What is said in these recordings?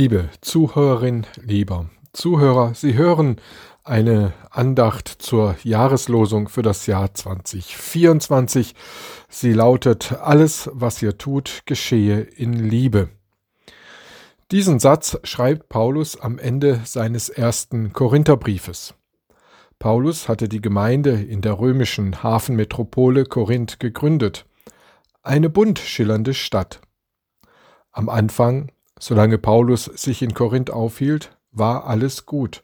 Liebe Zuhörerin, lieber Zuhörer, Sie hören eine Andacht zur Jahreslosung für das Jahr 2024. Sie lautet, alles, was ihr tut, geschehe in Liebe. Diesen Satz schreibt Paulus am Ende seines ersten Korintherbriefes. Paulus hatte die Gemeinde in der römischen Hafenmetropole Korinth gegründet, eine bunt schillernde Stadt. Am Anfang Solange Paulus sich in Korinth aufhielt, war alles gut.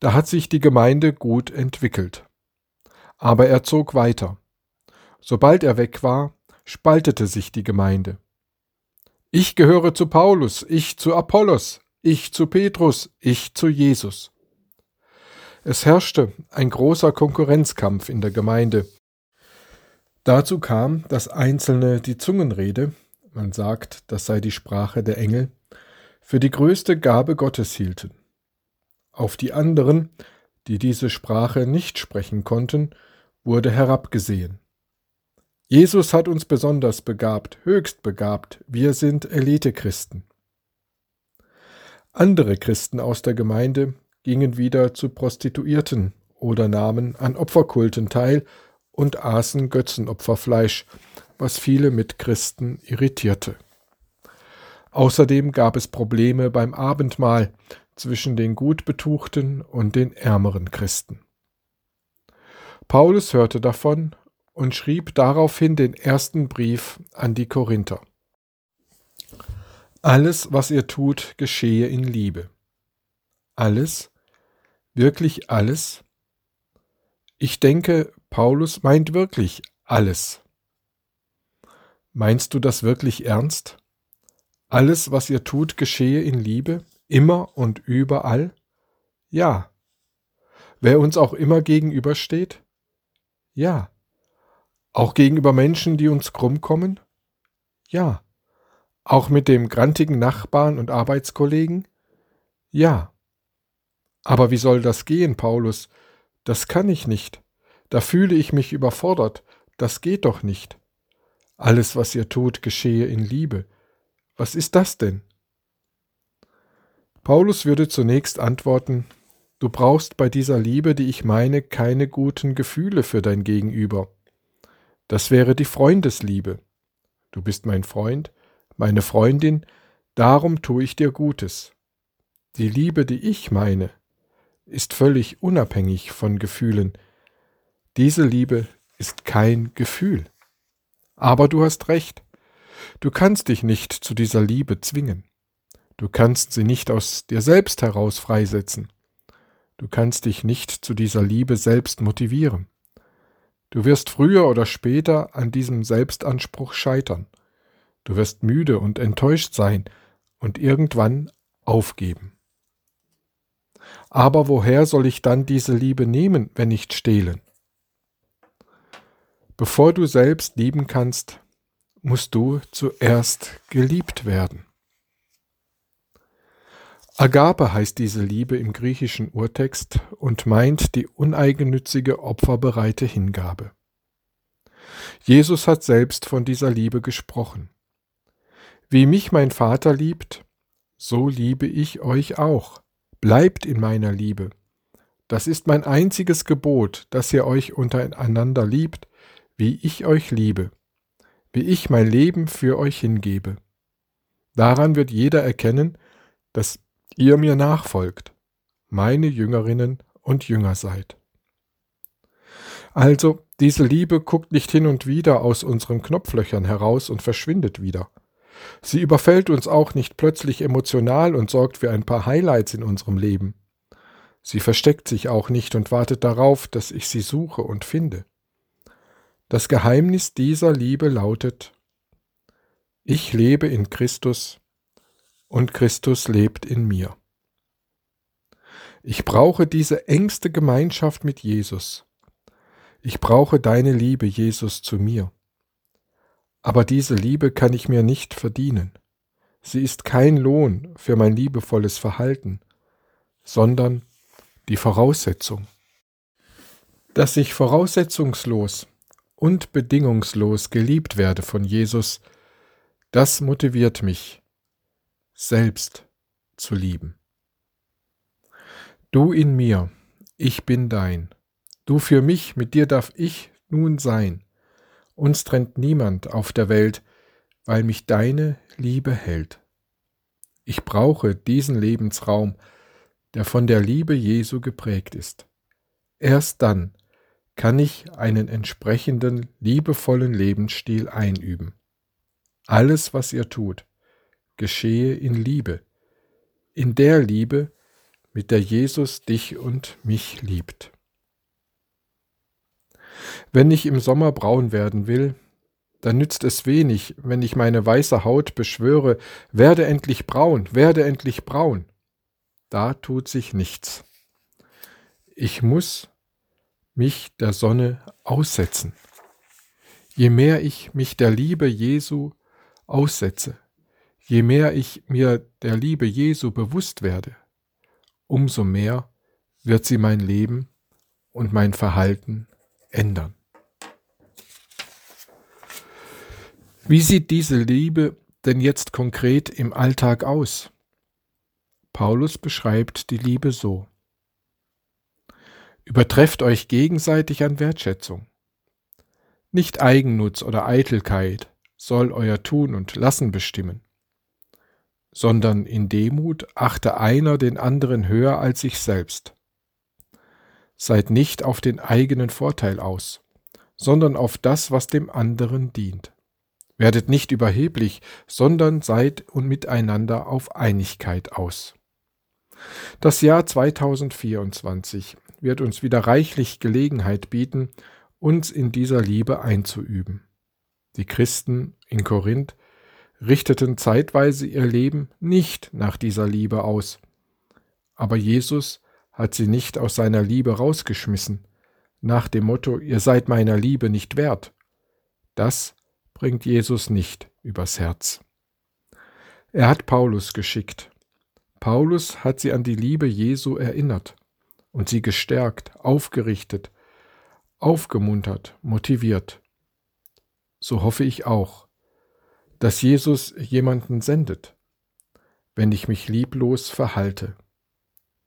Da hat sich die Gemeinde gut entwickelt. Aber er zog weiter. Sobald er weg war, spaltete sich die Gemeinde. Ich gehöre zu Paulus, ich zu Apollos, ich zu Petrus, ich zu Jesus. Es herrschte ein großer Konkurrenzkampf in der Gemeinde. Dazu kam, dass Einzelne die Zungenrede, man sagt, das sei die Sprache der Engel, für die größte Gabe Gottes hielten. Auf die anderen, die diese Sprache nicht sprechen konnten, wurde herabgesehen. Jesus hat uns besonders begabt, höchst begabt, wir sind Elite-Christen. Andere Christen aus der Gemeinde gingen wieder zu Prostituierten oder nahmen an Opferkulten teil und aßen Götzenopferfleisch, was viele Mitchristen irritierte. Außerdem gab es Probleme beim Abendmahl zwischen den gut betuchten und den ärmeren Christen. Paulus hörte davon und schrieb daraufhin den ersten Brief an die Korinther. Alles, was ihr tut, geschehe in Liebe. Alles? Wirklich alles? Ich denke, Paulus meint wirklich alles. Meinst du das wirklich ernst? Alles, was ihr tut, geschehe in Liebe, immer und überall? Ja. Wer uns auch immer gegenübersteht? Ja. Auch gegenüber Menschen, die uns krumm kommen? Ja. Auch mit dem grantigen Nachbarn und Arbeitskollegen? Ja. Aber wie soll das gehen, Paulus? Das kann ich nicht. Da fühle ich mich überfordert. Das geht doch nicht. Alles, was ihr tut, geschehe in Liebe. Was ist das denn? Paulus würde zunächst antworten, du brauchst bei dieser Liebe, die ich meine, keine guten Gefühle für dein Gegenüber. Das wäre die Freundesliebe. Du bist mein Freund, meine Freundin, darum tue ich dir Gutes. Die Liebe, die ich meine, ist völlig unabhängig von Gefühlen. Diese Liebe ist kein Gefühl. Aber du hast recht. Du kannst dich nicht zu dieser Liebe zwingen. Du kannst sie nicht aus dir selbst heraus freisetzen. Du kannst dich nicht zu dieser Liebe selbst motivieren. Du wirst früher oder später an diesem Selbstanspruch scheitern. Du wirst müde und enttäuscht sein und irgendwann aufgeben. Aber woher soll ich dann diese Liebe nehmen, wenn nicht stehlen? Bevor du selbst lieben kannst, musst du zuerst geliebt werden. Agape heißt diese Liebe im griechischen Urtext und meint die uneigennützige, opferbereite Hingabe. Jesus hat selbst von dieser Liebe gesprochen. Wie mich mein Vater liebt, so liebe ich euch auch. Bleibt in meiner Liebe. Das ist mein einziges Gebot, dass ihr euch untereinander liebt, wie ich euch liebe, wie ich mein Leben für euch hingebe. Daran wird jeder erkennen, dass ihr mir nachfolgt, meine Jüngerinnen und Jünger seid. Also, diese Liebe guckt nicht hin und wieder aus unseren Knopflöchern heraus und verschwindet wieder. Sie überfällt uns auch nicht plötzlich emotional und sorgt für ein paar Highlights in unserem Leben. Sie versteckt sich auch nicht und wartet darauf, dass ich sie suche und finde. Das Geheimnis dieser Liebe lautet, ich lebe in Christus und Christus lebt in mir. Ich brauche diese engste Gemeinschaft mit Jesus. Ich brauche deine Liebe, Jesus, zu mir. Aber diese Liebe kann ich mir nicht verdienen. Sie ist kein Lohn für mein liebevolles Verhalten, sondern die Voraussetzung. Dass ich voraussetzungslos und bedingungslos geliebt werde von Jesus, das motiviert mich, selbst zu lieben. Du in mir, ich bin dein. Du für mich, mit dir darf ich nun sein. Uns trennt niemand auf der Welt, weil mich deine Liebe hält. Ich brauche diesen Lebensraum, der von der Liebe Jesu geprägt ist. Erst dann kann ich einen entsprechenden liebevollen Lebensstil einüben. Alles, was ihr tut, geschehe in Liebe, in der Liebe, mit der Jesus dich und mich liebt. Wenn ich im Sommer braun werden will, dann nützt es wenig, wenn ich meine weiße Haut beschwöre, werde endlich braun, werde endlich braun. Da tut sich nichts. Ich muss mich der Sonne aussetzen. Je mehr ich mich der Liebe Jesu aussetze, je mehr ich mir der Liebe Jesu bewusst werde, umso mehr wird sie mein Leben und mein Verhalten ändern. Wie sieht diese Liebe denn jetzt konkret im Alltag aus? Paulus beschreibt die Liebe so. Übertrefft euch gegenseitig an Wertschätzung. Nicht Eigennutz oder Eitelkeit soll euer Tun und Lassen bestimmen, sondern in Demut achte einer den anderen höher als sich selbst. Seid nicht auf den eigenen Vorteil aus, sondern auf das, was dem anderen dient. Werdet nicht überheblich, sondern seid und miteinander auf Einigkeit aus. Das Jahr 2024 wird uns wieder reichlich Gelegenheit bieten, uns in dieser Liebe einzuüben. Die Christen in Korinth richteten zeitweise ihr Leben nicht nach dieser Liebe aus. Aber Jesus hat sie nicht aus seiner Liebe rausgeschmissen, nach dem Motto, ihr seid meiner Liebe nicht wert. Das bringt Jesus nicht übers Herz. Er hat Paulus geschickt. Paulus hat sie an die Liebe Jesu erinnert und sie gestärkt, aufgerichtet, aufgemuntert, motiviert. So hoffe ich auch, dass Jesus jemanden sendet, wenn ich mich lieblos verhalte,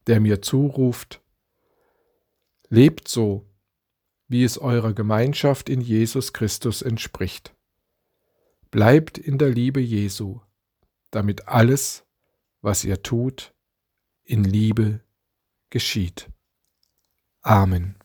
der mir zuruft, lebt so, wie es eurer Gemeinschaft in Jesus Christus entspricht. Bleibt in der Liebe Jesu, damit alles, was ihr tut, in Liebe geschieht. Amen.